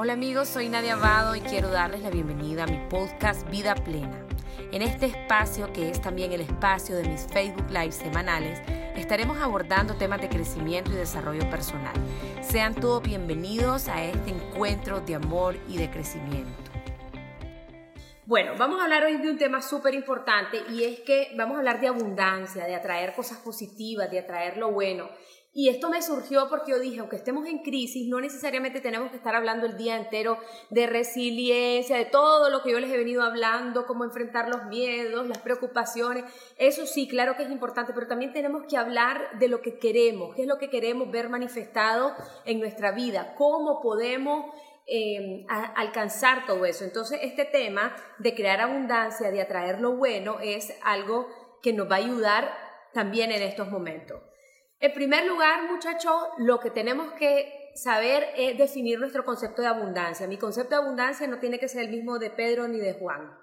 Hola amigos, soy Nadia Abado y quiero darles la bienvenida a mi podcast Vida Plena. En este espacio, que es también el espacio de mis Facebook Live semanales, estaremos abordando temas de crecimiento y desarrollo personal. Sean todos bienvenidos a este encuentro de amor y de crecimiento. Bueno, vamos a hablar hoy de un tema súper importante y es que vamos a hablar de abundancia, de atraer cosas positivas, de atraer lo bueno. Y esto me surgió porque yo dije, aunque estemos en crisis, no necesariamente tenemos que estar hablando el día entero de resiliencia, de todo lo que yo les he venido hablando, cómo enfrentar los miedos, las preocupaciones. Eso sí, claro que es importante, pero también tenemos que hablar de lo que queremos, qué es lo que queremos ver manifestado en nuestra vida, cómo podemos eh, alcanzar todo eso. Entonces, este tema de crear abundancia, de atraer lo bueno, es algo que nos va a ayudar también en estos momentos. En primer lugar, muchachos, lo que tenemos que saber es definir nuestro concepto de abundancia. Mi concepto de abundancia no tiene que ser el mismo de Pedro ni de Juan,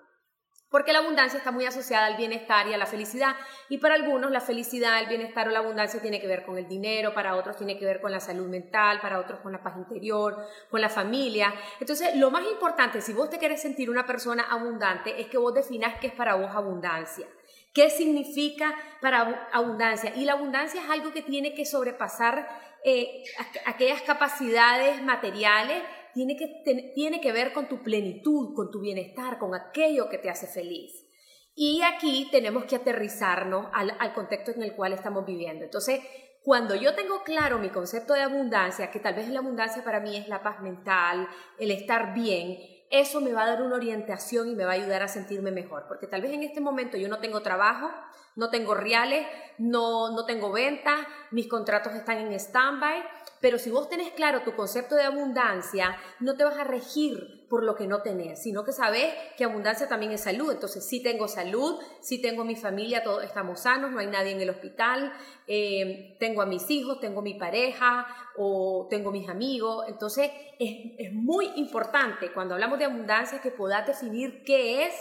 porque la abundancia está muy asociada al bienestar y a la felicidad. Y para algunos la felicidad, el bienestar o la abundancia tiene que ver con el dinero, para otros tiene que ver con la salud mental, para otros con la paz interior, con la familia. Entonces, lo más importante, si vos te querés sentir una persona abundante, es que vos definas qué es para vos abundancia. ¿Qué significa para abundancia? Y la abundancia es algo que tiene que sobrepasar eh, aquellas capacidades materiales, tiene que, tiene que ver con tu plenitud, con tu bienestar, con aquello que te hace feliz. Y aquí tenemos que aterrizarnos al, al contexto en el cual estamos viviendo. Entonces, cuando yo tengo claro mi concepto de abundancia, que tal vez la abundancia para mí es la paz mental, el estar bien, eso me va a dar una orientación y me va a ayudar a sentirme mejor, porque tal vez en este momento yo no tengo trabajo, no tengo reales, no, no tengo ventas, mis contratos están en stand-by, pero si vos tenés claro tu concepto de abundancia, no te vas a regir por lo que no tenés, sino que sabes que abundancia también es salud. Entonces, sí tengo salud, sí tengo mi familia, todos estamos sanos, no hay nadie en el hospital, eh, tengo a mis hijos, tengo mi pareja o tengo mis amigos. Entonces, es, es muy importante cuando hablamos de abundancia que puedas definir qué es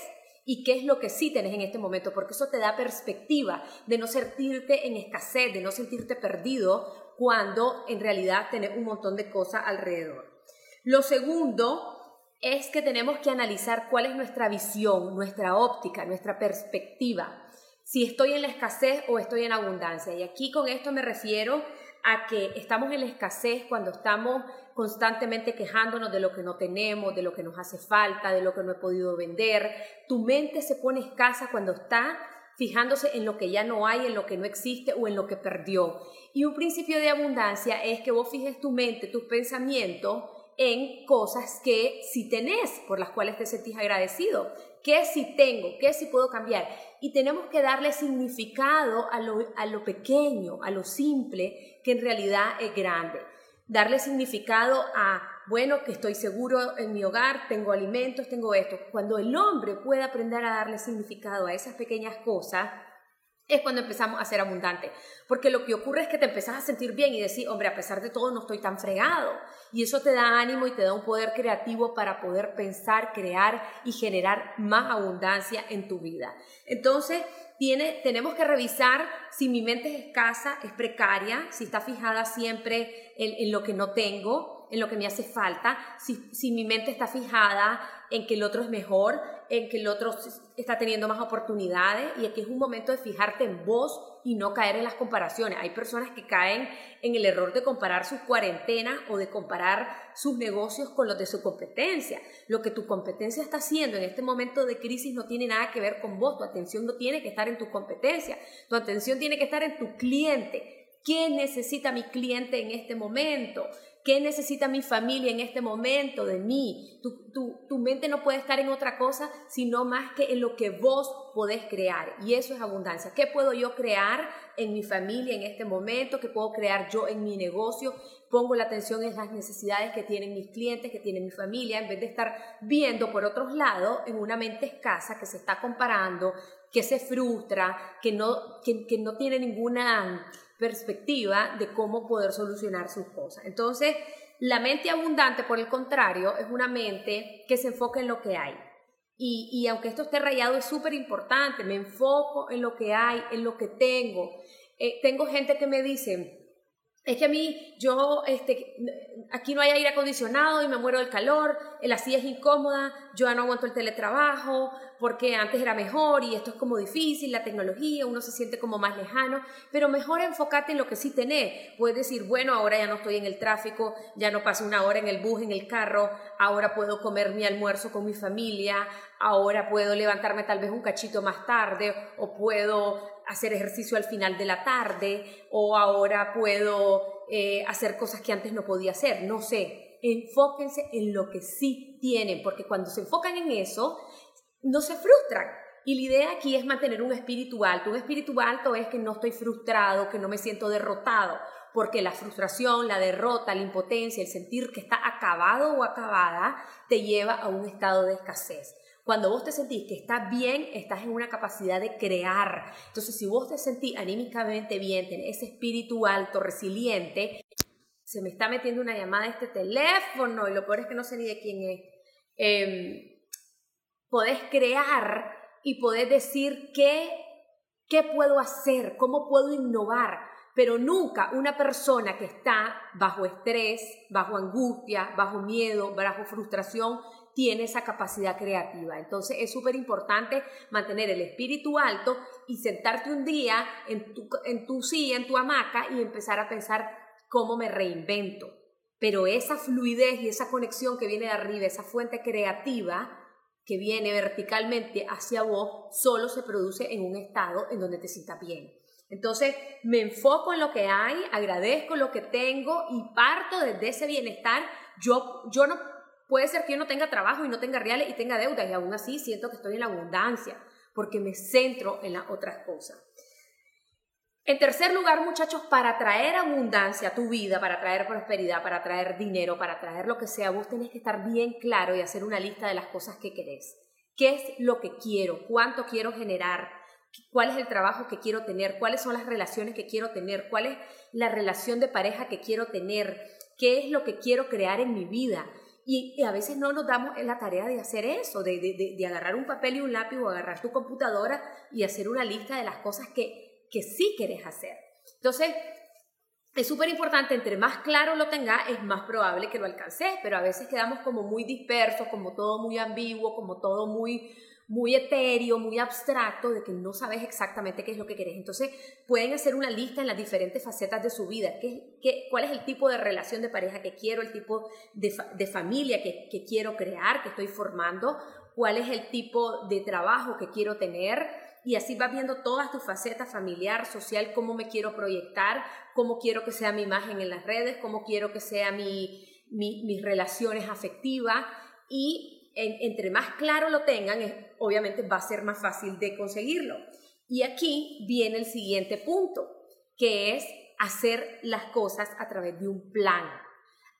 y qué es lo que sí tenés en este momento, porque eso te da perspectiva de no sentirte en escasez, de no sentirte perdido, cuando en realidad tenés un montón de cosas alrededor. Lo segundo es que tenemos que analizar cuál es nuestra visión, nuestra óptica, nuestra perspectiva, si estoy en la escasez o estoy en abundancia. Y aquí con esto me refiero a que estamos en la escasez cuando estamos constantemente quejándonos de lo que no tenemos, de lo que nos hace falta, de lo que no he podido vender. Tu mente se pone escasa cuando está fijándose en lo que ya no hay, en lo que no existe o en lo que perdió. Y un principio de abundancia es que vos fijes tu mente, tus pensamientos en cosas que si tenés, por las cuales te sentís agradecido, que si tengo, que si puedo cambiar. Y tenemos que darle significado a lo, a lo pequeño, a lo simple, que en realidad es grande. Darle significado a bueno, que estoy seguro en mi hogar, tengo alimentos, tengo esto. Cuando el hombre puede aprender a darle significado a esas pequeñas cosas, es cuando empezamos a ser abundantes. Porque lo que ocurre es que te empezás a sentir bien y decir, hombre, a pesar de todo no estoy tan fregado. Y eso te da ánimo y te da un poder creativo para poder pensar, crear y generar más abundancia en tu vida. Entonces, tiene, tenemos que revisar si mi mente es escasa, es precaria, si está fijada siempre en lo que no tengo, en lo que me hace falta, si, mi mente está fijada en que el otro es mejor, en que el otro está teniendo más oportunidades y aquí es un momento de fijarte en vos y no caer en las comparaciones. Hay personas que caen en el error de comparar sus cuarentenas o de comparar sus negocios con los de su competencia. Lo que tu competencia está haciendo en este momento de crisis no tiene nada que ver con vos, tu atención no tiene que estar en tu competencia, tu atención tiene que estar en tu cliente. ¿Qué necesita mi cliente en este momento? ¿Qué necesita mi familia en este momento de mí? Tu, tu, mente no puede estar en otra cosa, sino más que en lo que vos podés crear. Y eso es abundancia. ¿Qué puedo yo crear en mi familia en este momento? ¿Qué puedo crear yo en mi negocio? Pongo la atención en las necesidades que tienen mis clientes, que tiene mi familia, en vez de estar viendo por otros lados en una mente escasa que se está comparando, que se frustra, que no, que, que no tiene ninguna perspectiva de cómo poder solucionar sus cosas. Entonces, la mente abundante, por el contrario, es una mente que se enfoca en lo que hay. Y, aunque esto esté rayado, es súper importante. Me enfoco en lo que hay, en lo que tengo. Eh, tengo gente que me dice, es que a mí, yo, este, aquí no hay aire acondicionado y me muero del calor, la silla es incómoda, yo ya no aguanto el teletrabajo, porque antes era mejor y esto es como difícil, la tecnología, uno se siente como más lejano, pero mejor enfócate en lo que sí tenés. Puedes decir, bueno, ahora ya no estoy en el tráfico, ya no paso una hora en el bus, en el carro, ahora puedo comer mi almuerzo con mi familia, ahora puedo levantarme tal vez un cachito más tarde o puedo hacer ejercicio al final de la tarde o ahora puedo eh, hacer cosas que antes no podía hacer, no sé. Enfóquense en lo que sí tienen, porque cuando se enfocan en eso, no se frustran. Y la idea aquí es mantener un espíritu alto. Un espíritu alto es que no estoy frustrado, que no me siento derrotado, porque la frustración, la derrota, la impotencia, el sentir que está acabado o acabada, te lleva a un estado de escasez. Cuando vos te sentís que estás bien, estás en una capacidad de crear. Entonces, si vos te sentís anímicamente bien, tenés ese espíritu alto, resiliente, se me está metiendo una llamada a este teléfono y lo peor es que no sé ni de quién es. Eh, podés crear y podés decir qué, qué puedo hacer, cómo puedo innovar, pero nunca una persona que está bajo estrés, bajo angustia, bajo miedo, bajo frustración, tiene esa capacidad creativa. Entonces es súper importante mantener el espíritu alto y sentarte un día en tu, en tu silla, en tu hamaca y empezar a pensar cómo me reinvento. Pero esa fluidez y esa conexión que viene de arriba, esa fuente creativa que viene verticalmente hacia vos, solo se produce en un estado en donde te sientas bien. Entonces me enfoco en lo que hay, agradezco lo que tengo y parto desde ese bienestar. Yo, yo no Puede ser que yo no tenga trabajo y no tenga reales y tenga deudas y aún así siento que estoy en la abundancia porque me centro en las otras cosas. En tercer lugar, muchachos, para traer abundancia a tu vida, para traer prosperidad, para traer dinero, para traer lo que sea, vos tenés que estar bien claro y hacer una lista de las cosas que querés. ¿Qué es lo que quiero? ¿Cuánto quiero generar? ¿Cuál es el trabajo que quiero tener? ¿Cuáles son las relaciones que quiero tener? ¿Cuál es la relación de pareja que quiero tener? ¿Qué es lo que quiero crear en mi vida? Y, a veces no nos damos la tarea de hacer eso, de, de, de, agarrar un papel y un lápiz o agarrar tu computadora y hacer una lista de las cosas que, que sí quieres hacer. Entonces, es súper importante, entre más claro lo tengas, es más probable que lo alcances, pero a veces quedamos como muy dispersos, como todo muy ambiguo, como todo muy muy etéreo, muy abstracto, de que no sabes exactamente qué es lo que querés. Entonces, pueden hacer una lista en las diferentes facetas de su vida. ¿Qué, qué, cuál es el tipo de relación de pareja que quiero? ¿El tipo de, de familia que, que, quiero crear, que estoy formando? ¿Cuál es el tipo de trabajo que quiero tener? Y así vas viendo todas tus facetas, familiar, social, cómo me quiero proyectar, cómo quiero que sea mi imagen en las redes, cómo quiero que sea mi, mi mis relaciones afectivas y entre más claro lo tengan, obviamente va a ser más fácil de conseguirlo. Y aquí viene el siguiente punto, que es hacer las cosas a través de un plan.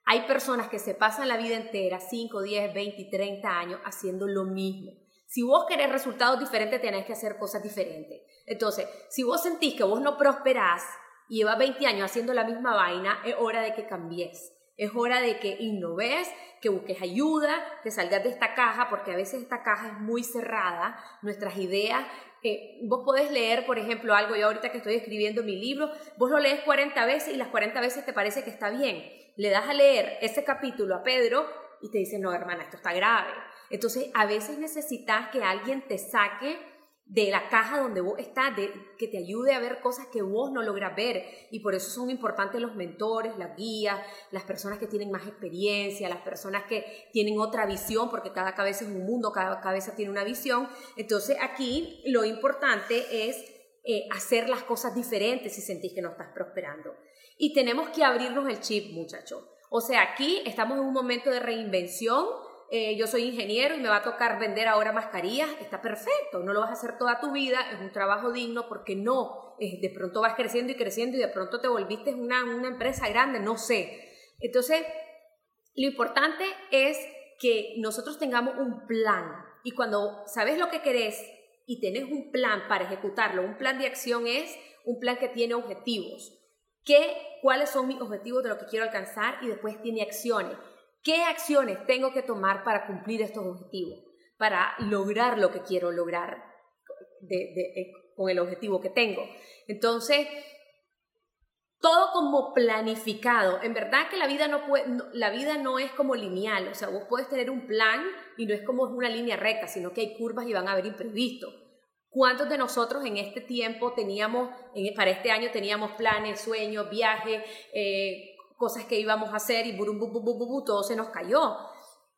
Hay personas que se pasan la vida entera, 5, 10, 20, 30 años, haciendo lo mismo. Si vos querés resultados diferentes, tenés que hacer cosas diferentes. Entonces, si vos sentís que vos no prosperás y llevas 20 años haciendo la misma vaina, es hora de que cambies. Es hora de que innoves, que busques ayuda, que salgas de esta caja, porque a veces esta caja es muy cerrada, nuestras ideas. Eh, vos podés leer, por ejemplo, algo, yo ahorita que estoy escribiendo mi libro, vos lo lees 40 veces y las 40 veces te parece que está bien. Le das a leer ese capítulo a Pedro y te dice, no, hermana, esto está grave. Entonces, a veces necesitas que alguien te saque de la caja donde vos estás, que te ayude a ver cosas que vos no logras ver. Y por eso son importantes los mentores, las guías, las personas que tienen más experiencia, las personas que tienen otra visión, porque cada cabeza es un mundo, cada cabeza tiene una visión. Entonces aquí lo importante es eh, hacer las cosas diferentes si sentís que no estás prosperando. Y tenemos que abrirnos el chip, muchachos. O sea, aquí estamos en un momento de reinvención eh, yo soy ingeniero y me va a tocar vender ahora mascarillas, está perfecto, no lo vas a hacer toda tu vida, es un trabajo digno porque no, de pronto vas creciendo y creciendo y de pronto te volviste una, una empresa grande, no sé. Entonces, lo importante es que nosotros tengamos un plan y cuando sabes lo que querés y tenés un plan para ejecutarlo, un plan de acción es un plan que tiene objetivos. ¿Qué, ¿Cuáles son mis objetivos de lo que quiero alcanzar? Y después tiene acciones. ¿Qué acciones tengo que tomar para cumplir estos objetivos? Para lograr lo que quiero lograr con el objetivo que tengo. Entonces, todo como planificado. En verdad que la vida no, puede, la vida no es como lineal, o sea, vos puedes tener un plan y no es como una línea recta, sino que hay curvas y van a haber imprevistos. ¿Cuántos de nosotros en este tiempo teníamos, para este año teníamos planes, sueños, viajes, eh, cosas que íbamos a hacer y burum, todo se nos cayó?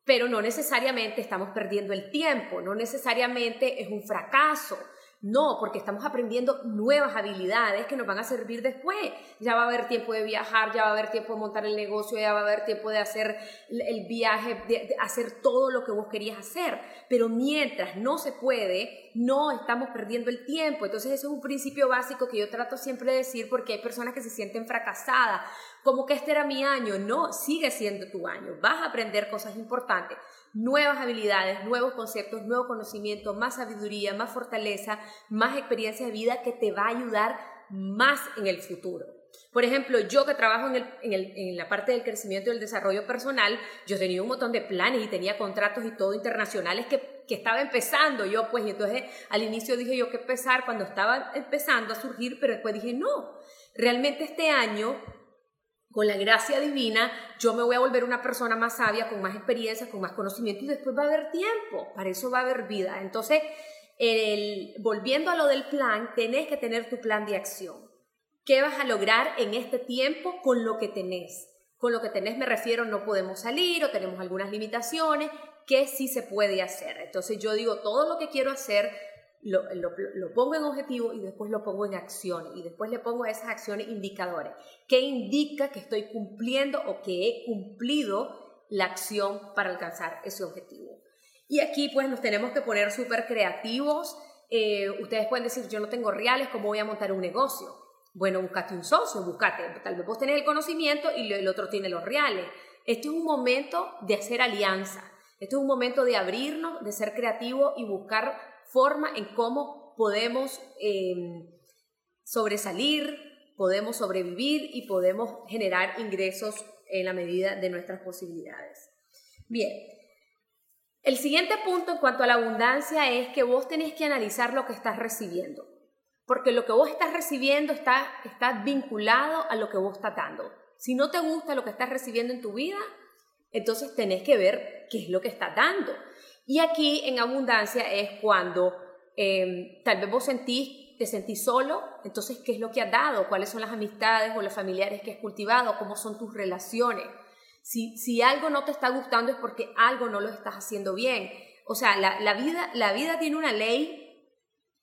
Pero no necesariamente estamos perdiendo el tiempo, no necesariamente es un fracaso. No, porque estamos aprendiendo nuevas habilidades que nos van a servir después. Ya va a haber tiempo de viajar, ya va a haber tiempo de montar el negocio, ya va a haber tiempo de hacer el viaje, de, hacer todo lo que vos querías hacer. Pero mientras no se puede, no estamos perdiendo el tiempo. Entonces ese es un principio básico que yo trato siempre de decir porque hay personas que se sienten fracasadas, como que este era mi año. No, sigue siendo tu año. Vas a aprender cosas importantes nuevas habilidades, nuevos conceptos, nuevo conocimiento, más sabiduría, más fortaleza, más experiencia de vida que te va a ayudar más en el futuro. Por ejemplo, yo que trabajo en, la parte del crecimiento y el desarrollo personal, yo tenía un montón de planes y tenía contratos y todo internacionales que, que estaba empezando yo, pues, y entonces al inicio dije yo que empezar cuando estaba empezando a surgir, pero después dije, no, realmente este año con la gracia divina, yo me voy a volver una persona más sabia, con más experiencia, con más conocimiento y después va a haber tiempo, para eso va a haber vida. Entonces, volviendo a lo del plan, tenés que tener tu plan de acción. ¿Qué vas a lograr en este tiempo con lo que tenés? Con lo que tenés me refiero, no podemos salir o tenemos algunas limitaciones, ¿qué sí se puede hacer? Entonces yo digo, todo lo que quiero hacer lo, pongo en objetivo y después lo pongo en acción y después le pongo a esas acciones indicadores. ¿Qué indica que estoy cumpliendo o que he cumplido la acción para alcanzar ese objetivo? Y aquí pues nos tenemos que poner súper creativos. Eh, ustedes pueden decir, yo no tengo reales, ¿cómo voy a montar un negocio? Bueno, buscate un socio, buscate, tal vez vos tenés el conocimiento y el otro tiene los reales. Este es un momento de hacer alianza. Este es un momento de abrirnos, de ser creativo y buscar forma en cómo podemos em, sobresalir, podemos sobrevivir y podemos generar ingresos en la medida de nuestras posibilidades. Bien, el siguiente punto en cuanto a la abundancia es que vos tenés que analizar lo que estás recibiendo, porque lo que vos estás recibiendo está, está vinculado a lo que vos estás dando. Si no te gusta lo que estás recibiendo en tu vida, entonces tenés que ver qué es lo que estás dando. Y aquí en abundancia es cuando em, tal vez vos sentís, te sentís solo, entonces, ¿qué es lo que has dado? ¿Cuáles son las amistades o los familiares que has cultivado? ¿Cómo son tus relaciones? Si, si algo no te está gustando es porque algo no lo estás haciendo bien. O sea, la, la, vida, la vida tiene una ley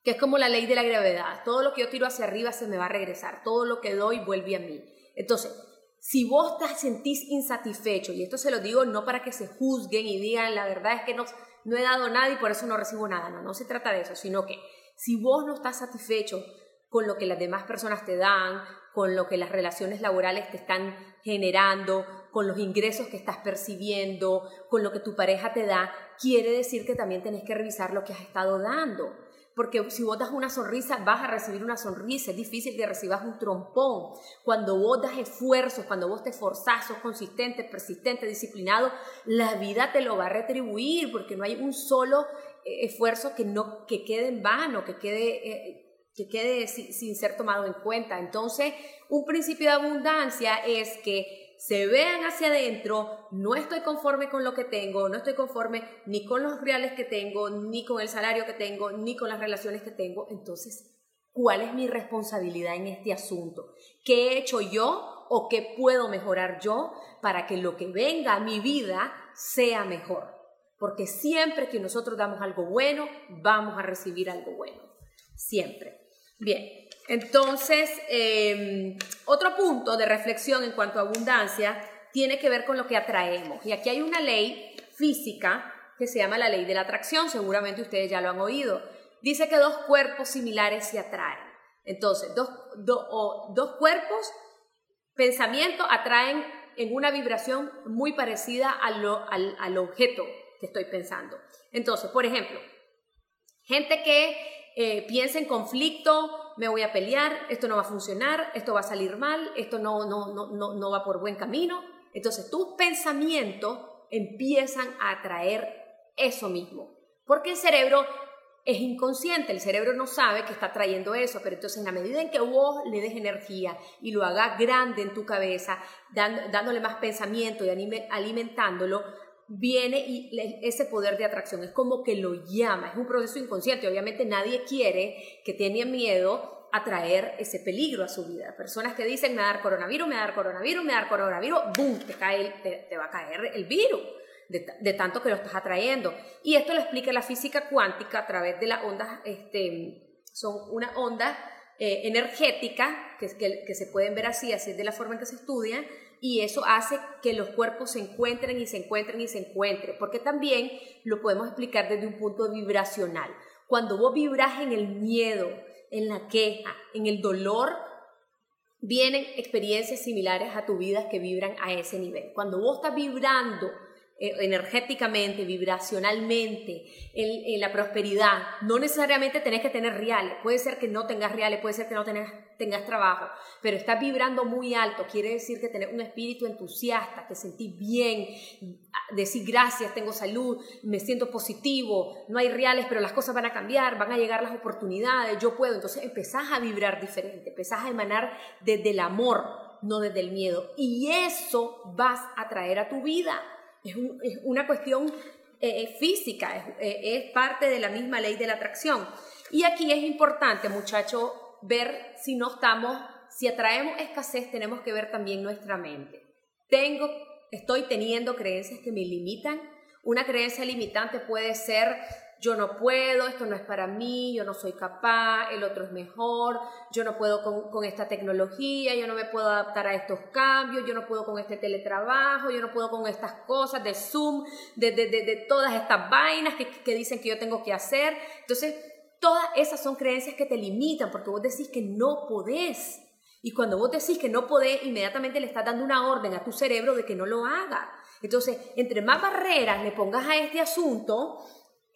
que es como la ley de la gravedad. Todo lo que yo tiro hacia arriba se me va a regresar. Todo lo que doy vuelve a mí. Entonces, si vos te sentís insatisfecho, y esto se lo digo no para que se juzguen y digan, la verdad es que no, no he dado nada y por eso no recibo nada, no, no se trata de eso, sino que si vos no estás satisfecho con lo que las demás personas te dan, con lo que las relaciones laborales te están generando, con los ingresos que estás percibiendo, con lo que tu pareja te da, quiere decir que también tenés que revisar lo que has estado dando porque si vos das una sonrisa, vas a recibir una sonrisa. Es difícil que recibas un trompón. Cuando vos das esfuerzos, cuando vos te esforzás, sos consistente, persistente, disciplinado, la vida te lo va a retribuir, porque no hay un solo eh, esfuerzo que, no, que quede en vano, que quede, eh, que quede sin ser tomado en cuenta. Entonces, un principio de abundancia es que se vean hacia adentro, no estoy conforme con lo que tengo, no estoy conforme ni con los reales que tengo, ni con el salario que tengo, ni con las relaciones que tengo, entonces, ¿cuál es mi responsabilidad en este asunto? ¿Qué he hecho yo o qué puedo mejorar yo para que lo que venga a mi vida sea mejor? Porque siempre que nosotros damos algo bueno, vamos a recibir algo bueno. Siempre. Bien, entonces, em, otro punto de reflexión en cuanto a abundancia tiene que ver con lo que atraemos. Y aquí hay una ley física que se llama la ley de la atracción, seguramente ustedes ya lo han oído. Dice que dos cuerpos similares se atraen. Entonces, dos, dos cuerpos, pensamiento, atraen en una vibración muy parecida al, al objeto que estoy pensando. Entonces, por ejemplo, gente que eh, piensa en conflicto, me voy a pelear, esto no va a funcionar, esto va a salir mal, esto no, no, no, no, va por buen camino. Entonces tus pensamientos empiezan a atraer eso mismo, porque el cerebro es inconsciente, el cerebro no sabe que está trayendo eso, pero entonces en la medida en que vos le des energía y lo hagas grande en tu cabeza, dándole más pensamiento y alimentándolo, viene y ese poder de atracción es como que lo llama, es un proceso inconsciente, obviamente nadie quiere que tiene miedo a traer ese peligro a su vida. Personas que dicen me va a dar coronavirus, me va a dar coronavirus, me va a dar coronavirus, ¡boom! Te, cae, te va a caer el virus de, tanto que lo estás atrayendo. Y esto lo explica la física cuántica a través de las ondas, este, son una onda eh, energética que, que, se pueden ver así, así es de la forma en que se estudia, y eso hace que los cuerpos se encuentren y se encuentren y se encuentren, porque también lo podemos explicar desde un punto vibracional. Cuando vos vibras en el miedo, en la queja, en el dolor, vienen experiencias similares a tu vida que vibran a ese nivel. Cuando vos estás vibrando energéticamente, vibracionalmente, en, la prosperidad. No necesariamente tenés que tener reales, puede ser que no tengas reales, puede ser que no tengas, tengas trabajo, pero estás vibrando muy alto, quiere decir que tenés un espíritu entusiasta, que sentís bien, decir gracias, tengo salud, me siento positivo, no hay reales, pero las cosas van a cambiar, van a llegar las oportunidades, yo puedo. Entonces empezás a vibrar diferente, empezás a emanar desde el amor, no desde el miedo. Y eso vas a traer a tu vida es, una cuestión eh, eh, física, eh, es, parte de la misma ley de la atracción. Y aquí es importante, muchachos, ver si no estamos, si atraemos escasez, tenemos que ver también nuestra mente. Tengo, estoy teniendo creencias que me limitan. Una creencia limitante puede ser yo no puedo, esto no es para mí, yo no soy capaz, el otro es mejor, yo no puedo con, esta tecnología, yo no me puedo adaptar a estos cambios, yo no puedo con este teletrabajo, yo no puedo con estas cosas de Zoom, de, de, de, todas estas vainas que, que dicen que yo tengo que hacer. Entonces, todas esas son creencias que te limitan porque vos decís que no podés. Y cuando vos decís que no podés, inmediatamente le estás dando una orden a tu cerebro de que no lo haga. Entonces, entre más barreras le pongas a este asunto,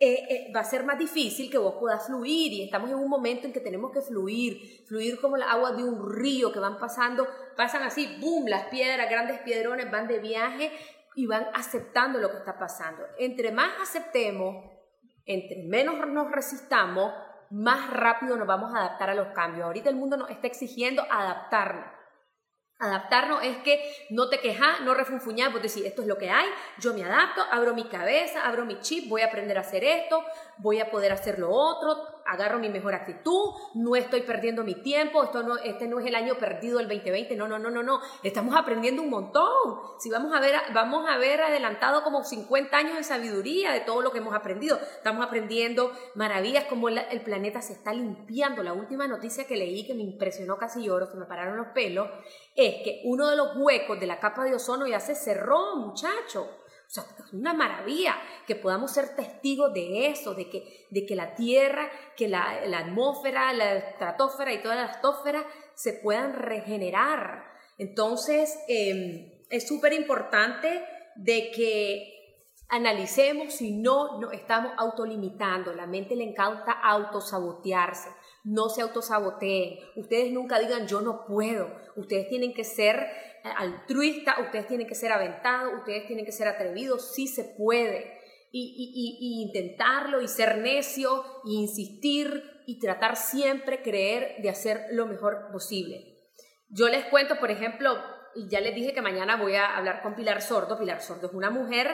eh, eh, va a ser más difícil que vos puedas fluir y estamos en un momento en que tenemos que fluir, fluir como la agua de un río que van pasando, pasan así, boom, las piedras, grandes piedrones van de viaje y van aceptando lo que está pasando. Entre más aceptemos, entre menos nos resistamos, más rápido nos vamos a adaptar a los cambios. Ahorita el mundo nos está exigiendo adaptarnos. Adaptarnos es que no te quejas, no refunfuñas, vos decís, esto es lo que hay, yo me adapto, abro mi cabeza, abro mi chip, voy a aprender a hacer esto, voy a poder hacer lo otro, agarro mi mejor actitud, no estoy perdiendo mi tiempo, esto no, este no es el año perdido el 2020, no, no, no, no, no, estamos aprendiendo un montón. Si vamos a ver, vamos a ver adelantado como 50 años de sabiduría de todo lo que hemos aprendido. Estamos aprendiendo maravillas como el planeta se está limpiando. La última noticia que leí que me impresionó casi lloro, se me pararon los pelos, es que uno de los huecos de la capa de ozono ya se cerró, muchacho. O sea, es una maravilla que podamos ser testigos de eso, de que, de que la Tierra, que la, atmósfera, la estratosfera y toda la estosfera se puedan regenerar. Entonces, em, es súper importante de que analicemos si no nos estamos autolimitando. La mente le encanta autosabotearse. No se autosaboteen. Ustedes nunca digan yo no puedo. Ustedes tienen que ser altruista, ustedes tienen que ser aventados, ustedes tienen que ser atrevidos, sí se puede. Y, intentarlo y ser necio y insistir y tratar siempre creer de hacer lo mejor posible. Yo les cuento, por ejemplo, y ya les dije que mañana voy a hablar con Pilar Sordo. Pilar Sordo es una mujer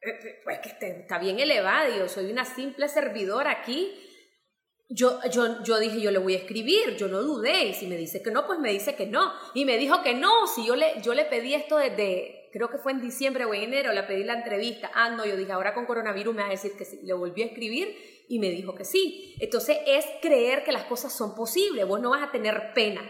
eh, pues, que está bien elevada, yo soy una simple servidora aquí yo, yo, yo dije, yo le voy a escribir, yo no dudé, y si me dice que no, pues me dice que no. Y me dijo que no, si yo le, yo le pedí esto desde, creo que fue en diciembre o en enero, le pedí la entrevista. Ah, no, yo dije, ahora con coronavirus me va a decir que sí. Le volví a escribir y me dijo que sí. Entonces es creer que las cosas son posibles, vos no vas a tener pena.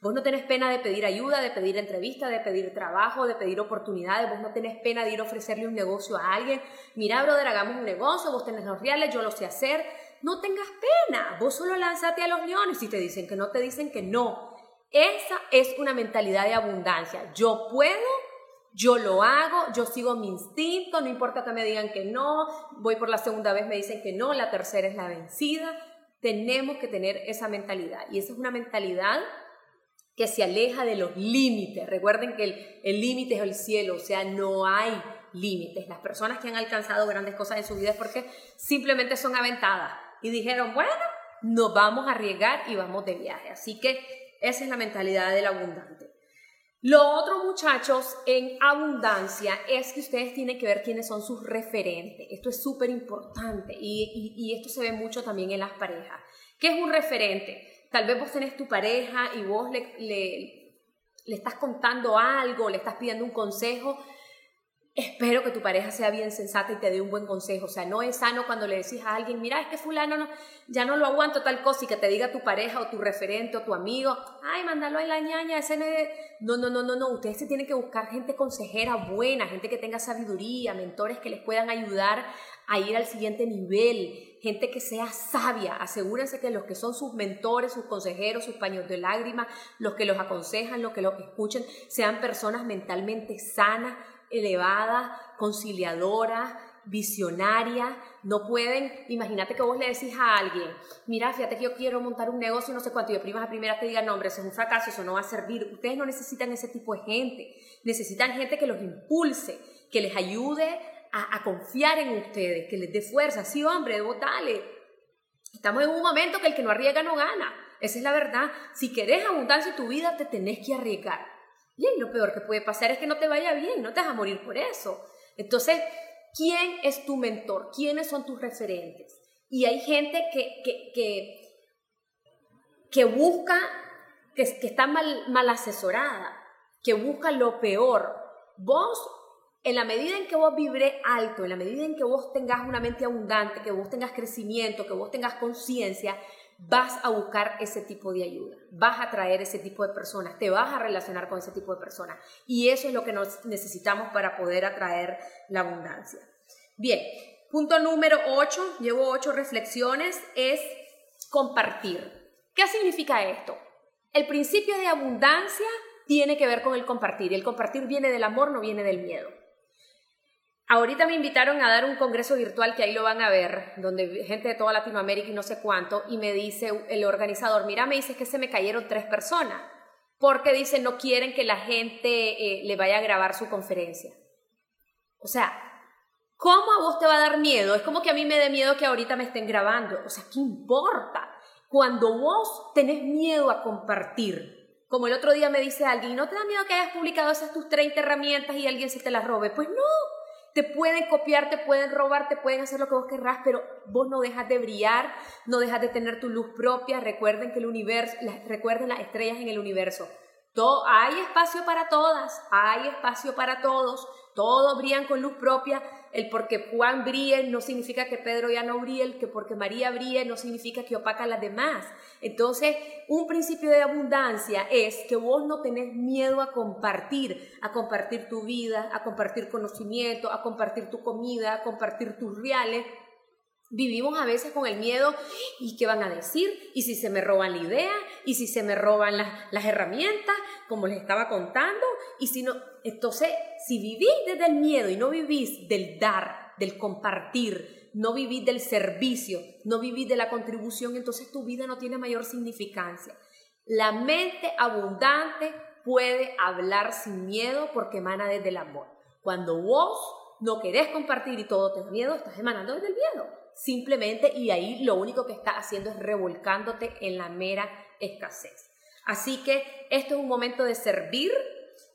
Vos no tenés pena de pedir ayuda, de pedir entrevista, de pedir trabajo, de pedir oportunidades. Vos no tenés pena de ir a ofrecerle un negocio a alguien. Mira, brother, hagamos un negocio, vos tenés los reales, yo lo sé hacer no tengas pena, vos solo lánzate a los leones y te dicen que no, te dicen que no. Esa es una mentalidad de abundancia. Yo puedo, yo lo hago, yo sigo mi instinto, no importa que me digan que no, voy por la segunda vez, me dicen que no, la tercera es la vencida. Tenemos que tener esa mentalidad y esa es una mentalidad que se aleja de los límites. Recuerden que el límite es el cielo, o sea, no hay límites. Las personas que han alcanzado grandes cosas en su vida es porque simplemente son aventadas y dijeron, bueno, nos vamos a arriesgar y vamos de viaje. Así que esa es la mentalidad del abundante. Lo otro, muchachos, en abundancia es que ustedes tienen que ver quiénes son sus referentes. Esto es súper importante y, esto se ve mucho también en las parejas. ¿Qué es un referente? Tal vez vos tenés tu pareja y vos le, le, le estás contando algo, le estás pidiendo un consejo Espero que tu pareja sea bien sensata y te dé un buen consejo. O sea, no es sano cuando le decís a alguien, mira, es que fulano no, ya no lo aguanto tal cosa y que te diga tu pareja o tu referente o tu amigo, ay, mándalo a la ñaña, ese no, no, no, no, no. Ustedes se tienen que buscar gente consejera buena, gente que tenga sabiduría, mentores que les puedan ayudar a ir al siguiente nivel, gente que sea sabia. Asegúrense que los que son sus mentores, sus consejeros, sus paños de lágrimas, los que los aconsejan, los que los escuchen, sean personas mentalmente sanas elevada, conciliadora, visionaria, no pueden, imagínate que vos le decís a alguien, mira, fíjate que yo quiero montar un negocio, no sé cuánto, y de primas a primeras te digan, no, hombre, eso es un fracaso, eso no va a servir. Ustedes no necesitan ese tipo de gente, necesitan gente que los impulse, que les ayude a, confiar en ustedes, que les dé fuerza. Sí, hombre, vos dale. Estamos en un momento que el que no arriesga no gana. Esa es la verdad. Si querés abundancia en tu vida, te tenés que arriesgar. Y lo peor que puede pasar es que no te vaya bien, no te vas a morir por eso. Entonces, ¿quién es tu mentor? ¿Quiénes son tus referentes? Y hay gente que, que, que, busca, que, está mal, mal asesorada, que busca lo peor. Vos, en la medida en que vos vibre alto, en la medida en que vos tengas una mente abundante, que vos tengas crecimiento, que vos tengas conciencia, vas a buscar ese tipo de ayuda, vas a traer ese tipo de personas, te vas a relacionar con ese tipo de personas. Y eso es lo que nos necesitamos para poder atraer la abundancia. Bien, punto número 8, llevo 8 reflexiones, es compartir. ¿Qué significa esto? El principio de abundancia tiene que ver con el compartir. El compartir viene del amor, no viene del miedo. Ahorita me invitaron a dar un congreso virtual que ahí lo van a ver, donde gente de toda Latinoamérica y no sé cuánto, y me dice el organizador, mira, me dice que se me cayeron tres personas, porque dice no quieren que la gente eh, le vaya a grabar su conferencia. O sea, ¿cómo a vos te va a dar miedo? Es como que a mí me dé miedo que ahorita me estén grabando. O sea, ¿qué importa? Cuando vos tenés miedo a compartir, como el otro día me dice alguien, ¿no te da miedo que hayas publicado esas tus 30 herramientas y alguien se te las robe? Pues no, te pueden copiar, te pueden robar, te pueden hacer lo que vos querrás, pero vos no dejas de brillar, no dejas de tener tu luz propia. Recuerden que el universo, recuerden las estrellas en el universo. Todo, hay espacio para todas, hay espacio para todos, todos brillan con luz propia. El porque Juan brille no significa que Pedro ya no brille, el que porque María brille no significa que opaca a las demás. Entonces, un principio de abundancia es que vos no tenés miedo a compartir, a compartir tu vida, a compartir conocimiento, a compartir tu comida, a compartir tus reales Vivimos a veces con el miedo, ¿y qué van a decir? ¿Y si se me roban la idea? ¿Y si se me roban las, las herramientas? Como les estaba contando. Y si no, entonces, si vivís desde el miedo y no vivís del dar, del compartir, no vivís del servicio, no vivís de la contribución, entonces tu vida no tiene mayor significancia. La mente abundante puede hablar sin miedo porque emana desde el amor. Cuando vos no querés compartir y todo te da miedo, estás emanando desde el miedo simplemente y ahí lo único que está haciendo es revolcándote en la mera escasez. Así que esto es un momento de servir,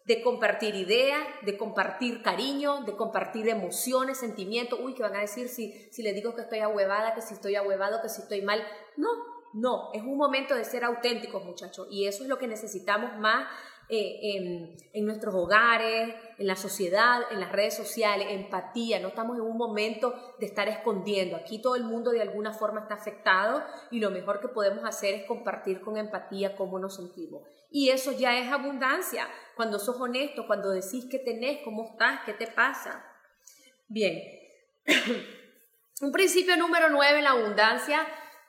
de compartir ideas, de compartir cariño, de compartir emociones, sentimientos. Uy, ¿qué van a decir si, si les digo que estoy ahuevada, que si estoy ahuevado, que si estoy mal? No, no, es un momento de ser auténticos, muchachos, y eso es lo que necesitamos más eh, en, nuestros hogares, en la sociedad, en las redes sociales, empatía, no estamos en un momento de estar escondiendo. Aquí todo el mundo de alguna forma está afectado y lo mejor que podemos hacer es compartir con empatía cómo nos sentimos. Y eso ya es abundancia, cuando sos honesto, cuando decís qué tenés, cómo estás, qué te pasa. Bien, un principio número nueve en la abundancia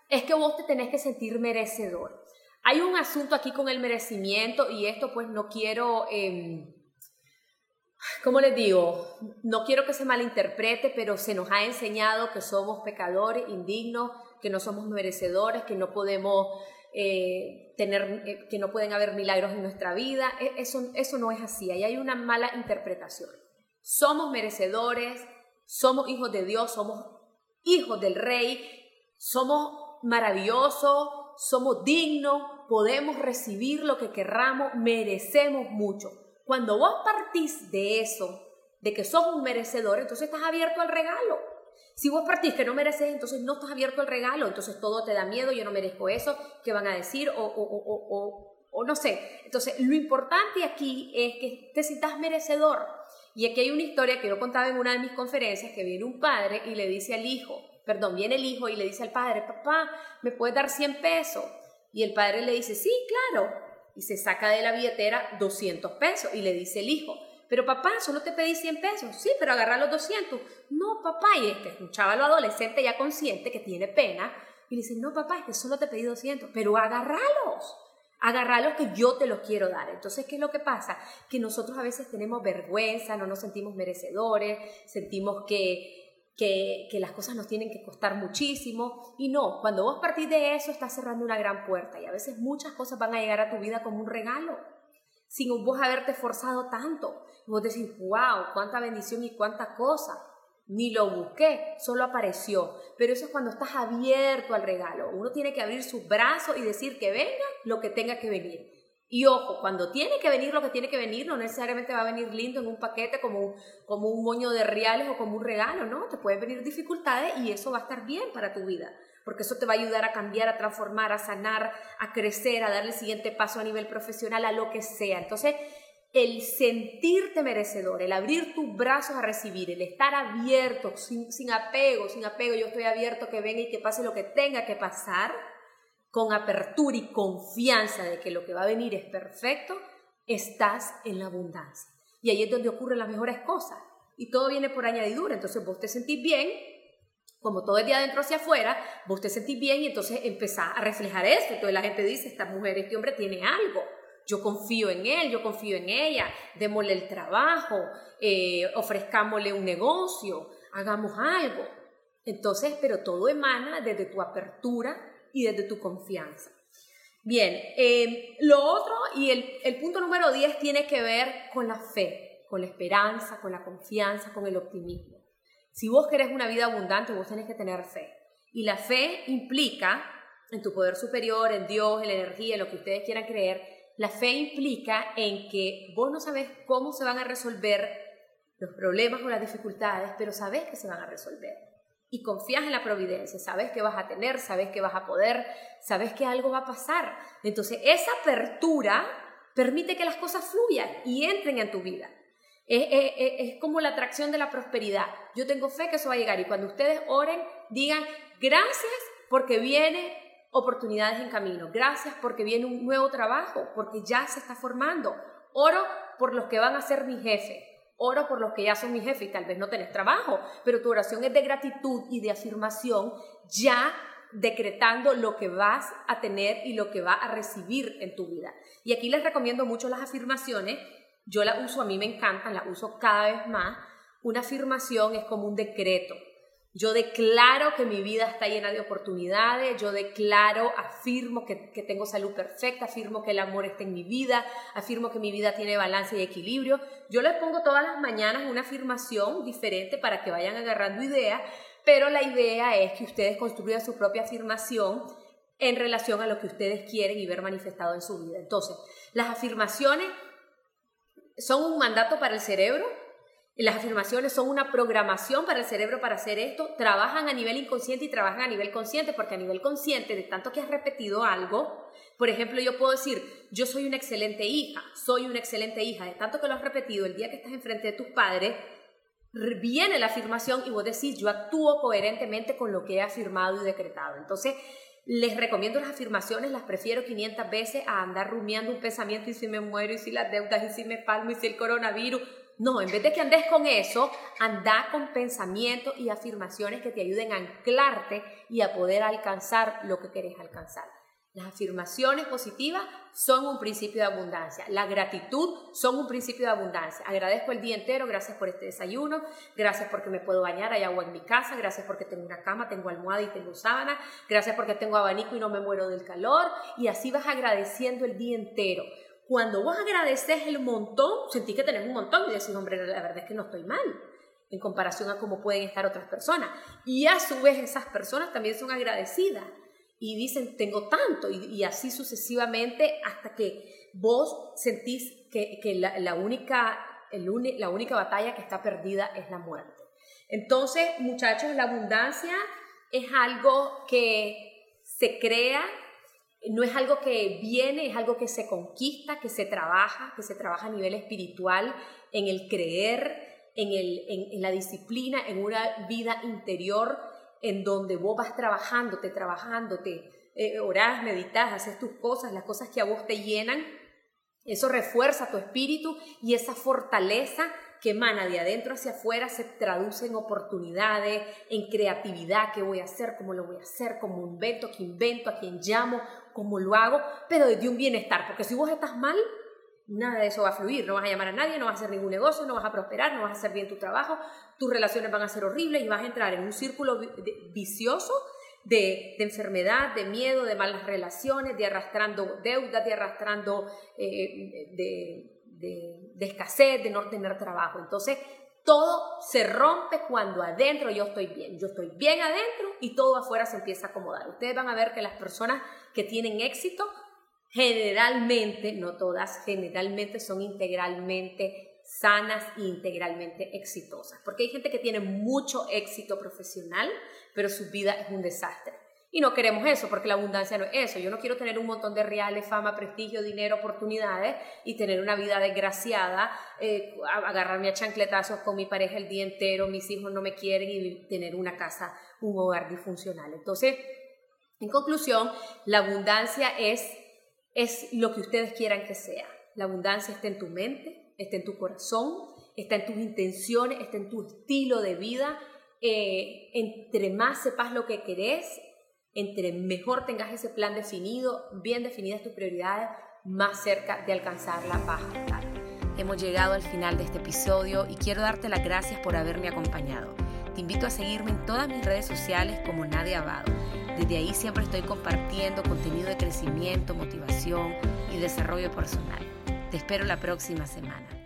es que vos te tenés que sentir merecedor. Hay un asunto aquí con el merecimiento y esto pues no quiero, eh, ¿cómo les digo? No quiero que se malinterprete, pero se nos ha enseñado que somos pecadores, indignos, que no somos merecedores, que no podemos eh, tener, eh, que no pueden haber milagros en nuestra vida. E, eso, eso no es así, ahí hay una mala interpretación. Somos merecedores, somos hijos de Dios, somos hijos del Rey somos maravillosos, somos dignos, podemos recibir lo que querramos, merecemos mucho. Cuando vos partís de eso, de que sos un merecedor, entonces estás abierto al regalo. Si vos partís que no mereces, entonces no estás abierto al regalo, entonces todo te da miedo, yo no merezco eso, ¿qué van a decir? O, o, o, o no sé. Entonces, lo importante aquí es que te sientas merecedor. Y aquí hay una historia que yo contaba en una de mis conferencias, que viene un padre y le dice al hijo, perdón, viene el hijo y le dice al padre, papá, ¿me puedes dar 100 pesos? Y el padre le dice, sí, claro. Y se saca de la billetera 200 pesos y le dice el hijo, pero papá, solo te pedí 100 pesos. Sí, pero agarra los 200. No, papá, y este es un chaval adolescente ya consciente que tiene pena. Y le dice, no, papá, es que solo te pedí 200, pero agarralos. Agarralos que yo te los quiero dar. Entonces, ¿qué es lo que pasa? Que nosotros a veces tenemos vergüenza, no nos sentimos merecedores, sentimos que, que, que, las cosas nos tienen que costar muchísimo. Y no, cuando vos partís de eso, estás cerrando una gran puerta. Y a veces muchas cosas van a llegar a tu vida como un regalo sin vos haberte forzado tanto. Vos decís, wow, cuánta bendición y cuánta cosa. Ni lo busqué, solo apareció. Pero eso es cuando estás abierto al regalo. Uno tiene que abrir sus brazos y decir que venga lo que tenga que venir. Y ojo, cuando tiene que venir lo que tiene que venir, no necesariamente va a venir lindo en un paquete como un, como un moño de reales o como un regalo, ¿no? Te pueden venir dificultades y eso va a estar bien para tu vida porque eso te va a ayudar a cambiar, a transformar, a sanar, a crecer, a darle el siguiente paso a nivel profesional, a lo que sea. Entonces, el sentirte merecedor, el abrir tus brazos a recibir, el estar abierto, sin, sin apego, sin apego, yo estoy abierto que venga y que pase lo que tenga que pasar, con apertura y confianza de que lo que va a venir es perfecto, estás en la abundancia. Y ahí es donde ocurren las mejores cosas. Y todo viene por añadidura. Entonces vos te sentís bien como todo el día adentro hacia afuera, vos te sentís bien y entonces empezás a reflejar eso. Entonces la gente dice, esta mujer, este hombre tiene algo. Yo confío en él, yo confío en ella, démosle el trabajo, eh, ofrezcámosle un negocio, hagamos algo. Entonces, pero todo emana desde tu apertura y desde tu confianza. Bien, eh, lo otro y el, el punto número 10 tiene que ver con la fe, con la esperanza, con la confianza, con el optimismo. Si vos querés una vida abundante, vos tenés que tener fe. Y la fe implica, en tu poder superior, en Dios, en la energía, en lo que ustedes quieran creer, la fe implica en que vos no sabés cómo se van a resolver los problemas o las dificultades, pero sabés que se van a resolver. Y confías en la providencia, sabes que vas a tener, sabes que vas a poder, sabes que algo va a pasar. Entonces, esa apertura permite que las cosas fluyan y entren en tu vida. Es, como la atracción de la prosperidad. Yo tengo fe que eso va a llegar y cuando ustedes oren, digan gracias porque viene oportunidades en camino, gracias porque viene un nuevo trabajo, porque ya se está formando. Oro por los que van a ser mi jefe, oro por los que ya son mi jefe y tal vez no tenés trabajo, pero tu oración es de gratitud y de afirmación, ya decretando lo que vas a tener y lo que va a recibir en tu vida. Y aquí les recomiendo mucho las afirmaciones yo la uso, a mí me encantan, la uso cada vez más. Una afirmación es como un decreto. Yo declaro que mi vida está llena de oportunidades, yo declaro, afirmo que, que, tengo salud perfecta, afirmo que el amor está en mi vida, afirmo que mi vida tiene balance y equilibrio. Yo les pongo todas las mañanas una afirmación diferente para que vayan agarrando ideas, pero la idea es que ustedes construyan su propia afirmación en relación a lo que ustedes quieren y ver manifestado en su vida. Entonces, las afirmaciones son un mandato para el cerebro. Las afirmaciones son una programación para el cerebro para hacer esto. Trabajan a nivel inconsciente y trabajan a nivel consciente, porque a nivel consciente, de tanto que has repetido algo, por ejemplo, yo puedo decir, yo soy una excelente hija, soy una excelente hija, de tanto que lo has repetido, el día que estás enfrente de tus padres, viene la afirmación y vos decís, yo actúo coherentemente con lo que he afirmado y decretado. Entonces, les recomiendo las afirmaciones, las prefiero 500 veces a andar rumiando un pensamiento y si me muero y si las deudas y si me palmo y si el coronavirus. No, en vez de que andes con eso, anda con pensamientos y afirmaciones que te ayuden a anclarte y a poder alcanzar lo que querés alcanzar. Las afirmaciones positivas son un principio de abundancia. La gratitud son un principio de abundancia. Agradezco el día entero, gracias por este desayuno, gracias porque me puedo bañar, hay agua en mi casa, gracias porque tengo una cama, tengo almohada y tengo sábana, gracias porque tengo abanico y no me muero del calor. Y así vas agradeciendo el día entero. Cuando vos agradeces el montón, sentís que tenés un montón y decís, hombre, la verdad es que no estoy mal. en comparación a cómo pueden estar otras personas. Y a su vez esas personas también son agradecidas y dicen, tengo tanto, y, así sucesivamente hasta que vos sentís que, la, única, la única batalla que está perdida es la muerte. Entonces, muchachos, la abundancia es algo que se crea, no es algo que viene, es algo que se conquista, que se trabaja, que se trabaja a nivel espiritual, en el creer, en, el, en, la disciplina, en una vida interior en donde vos vas trabajándote, trabajándote, eh, orás, meditas, haces tus cosas, las cosas que a vos te llenan. Eso refuerza tu espíritu y esa fortaleza que emana de adentro hacia afuera se traduce en oportunidades, en creatividad, qué voy a hacer, cómo lo voy a hacer, cómo invento, qué invento, a quién llamo, cómo lo hago, pero desde un bienestar, porque si vos estás mal, nada de eso va a fluir, no vas a llamar a nadie, no vas a hacer ningún negocio, no vas a prosperar, no vas a hacer bien tu trabajo, tus relaciones van a ser horribles y vas a entrar en un círculo vicioso de, enfermedad, de miedo, de malas relaciones, de arrastrando deudas, de arrastrando eh, de, de, escasez, de no tener trabajo. Entonces, todo se rompe cuando adentro yo estoy bien. Yo estoy bien adentro y todo afuera se empieza a acomodar. Ustedes van a ver que las personas que tienen éxito, generalmente, no todas, generalmente son integralmente sanas e integralmente exitosas. Porque hay gente que tiene mucho éxito profesional, pero su vida es un desastre. Y no queremos eso, porque la abundancia no es eso. Yo no quiero tener un montón de reales, fama, prestigio, dinero, oportunidades y tener una vida desgraciada, eh, agarrarme a chancletazos con mi pareja el día entero, mis hijos no me quieren y tener una casa, un hogar disfuncional. Entonces, en conclusión, la abundancia es, es lo que ustedes quieran que sea. La abundancia está en tu mente, está en tu corazón, está en tus intenciones, está en tu estilo de vida. Eh, entre más sepas lo que querés, entre mejor tengas ese plan definido, bien definidas tus prioridades, más cerca de alcanzar la paz Hemos llegado al final de este episodio y quiero darte las gracias por haberme acompañado. Te invito a seguirme en todas mis redes sociales como Nadia Abado. Desde ahí siempre estoy compartiendo contenido de crecimiento, motivación y desarrollo personal. Te espero la próxima semana.